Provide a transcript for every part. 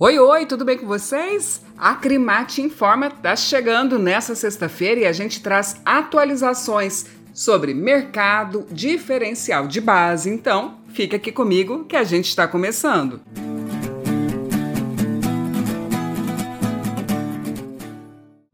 Oi, oi, tudo bem com vocês? A Crimate Informa está chegando nessa sexta-feira e a gente traz atualizações sobre mercado diferencial de base. Então, fica aqui comigo que a gente está começando.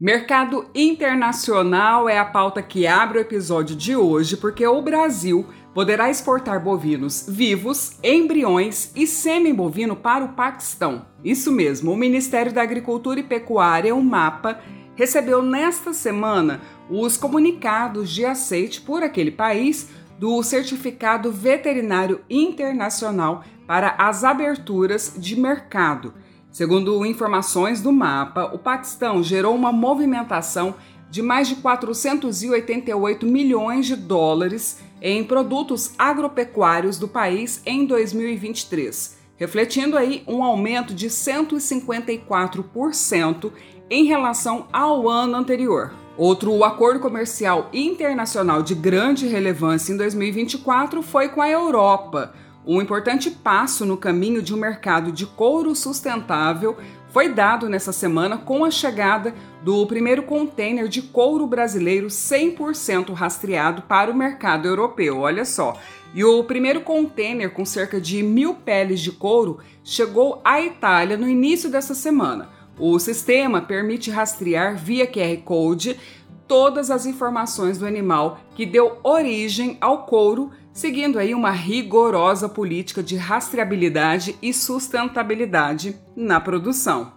Mercado internacional é a pauta que abre o episódio de hoje, porque o Brasil poderá exportar bovinos vivos, embriões e semi-bovino para o Paquistão. Isso mesmo, o Ministério da Agricultura e Pecuária, o MAPA, recebeu nesta semana os comunicados de aceite por aquele país do Certificado Veterinário Internacional para as aberturas de mercado. Segundo informações do mapa, o Paquistão gerou uma movimentação de mais de 488 milhões de dólares em produtos agropecuários do país em 2023, refletindo aí um aumento de 154% em relação ao ano anterior. Outro acordo comercial internacional de grande relevância em 2024 foi com a Europa. Um importante passo no caminho de um mercado de couro sustentável foi dado nessa semana com a chegada do primeiro container de couro brasileiro 100% rastreado para o mercado europeu. Olha só. E o primeiro container com cerca de mil peles de couro chegou à Itália no início dessa semana. O sistema permite rastrear via QR Code todas as informações do animal que deu origem ao couro seguindo aí uma rigorosa política de rastreabilidade e sustentabilidade na produção.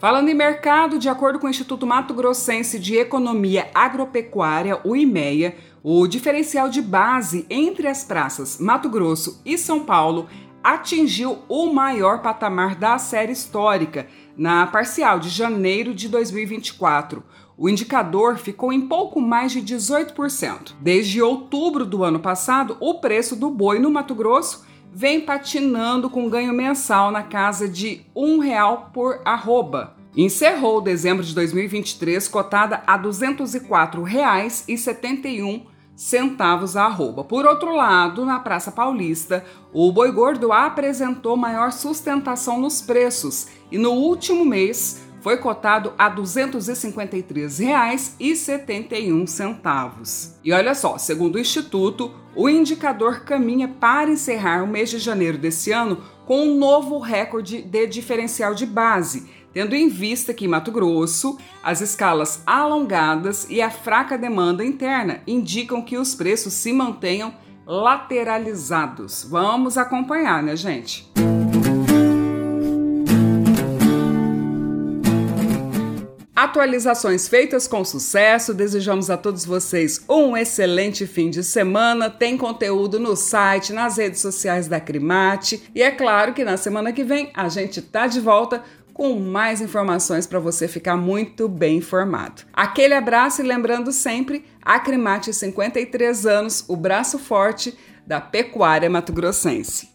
Falando em mercado, de acordo com o Instituto Mato Grossense de Economia Agropecuária, o IMEA, o diferencial de base entre as praças Mato Grosso e São Paulo atingiu o maior patamar da série histórica na parcial de janeiro de 2024. O indicador ficou em pouco mais de 18%. Desde outubro do ano passado, o preço do boi no Mato Grosso vem patinando com ganho mensal na casa de um real por arroba. Encerrou dezembro de 2023 cotada a R$ 204,71 centavos a arroba. Por outro lado, na Praça Paulista, o boi gordo apresentou maior sustentação nos preços e no último mês foi cotado a R$ 253,71. E olha só, segundo o Instituto, o indicador caminha para encerrar o mês de janeiro desse ano com um novo recorde de diferencial de base tendo em vista que em Mato Grosso as escalas alongadas e a fraca demanda interna indicam que os preços se mantenham lateralizados. Vamos acompanhar, né, gente? Atualizações feitas com sucesso. Desejamos a todos vocês um excelente fim de semana. Tem conteúdo no site, nas redes sociais da Crimate. E é claro que na semana que vem a gente tá de volta com mais informações para você ficar muito bem informado. Aquele abraço e lembrando sempre, Acrimate 53 anos, o braço forte da pecuária mato-grossense.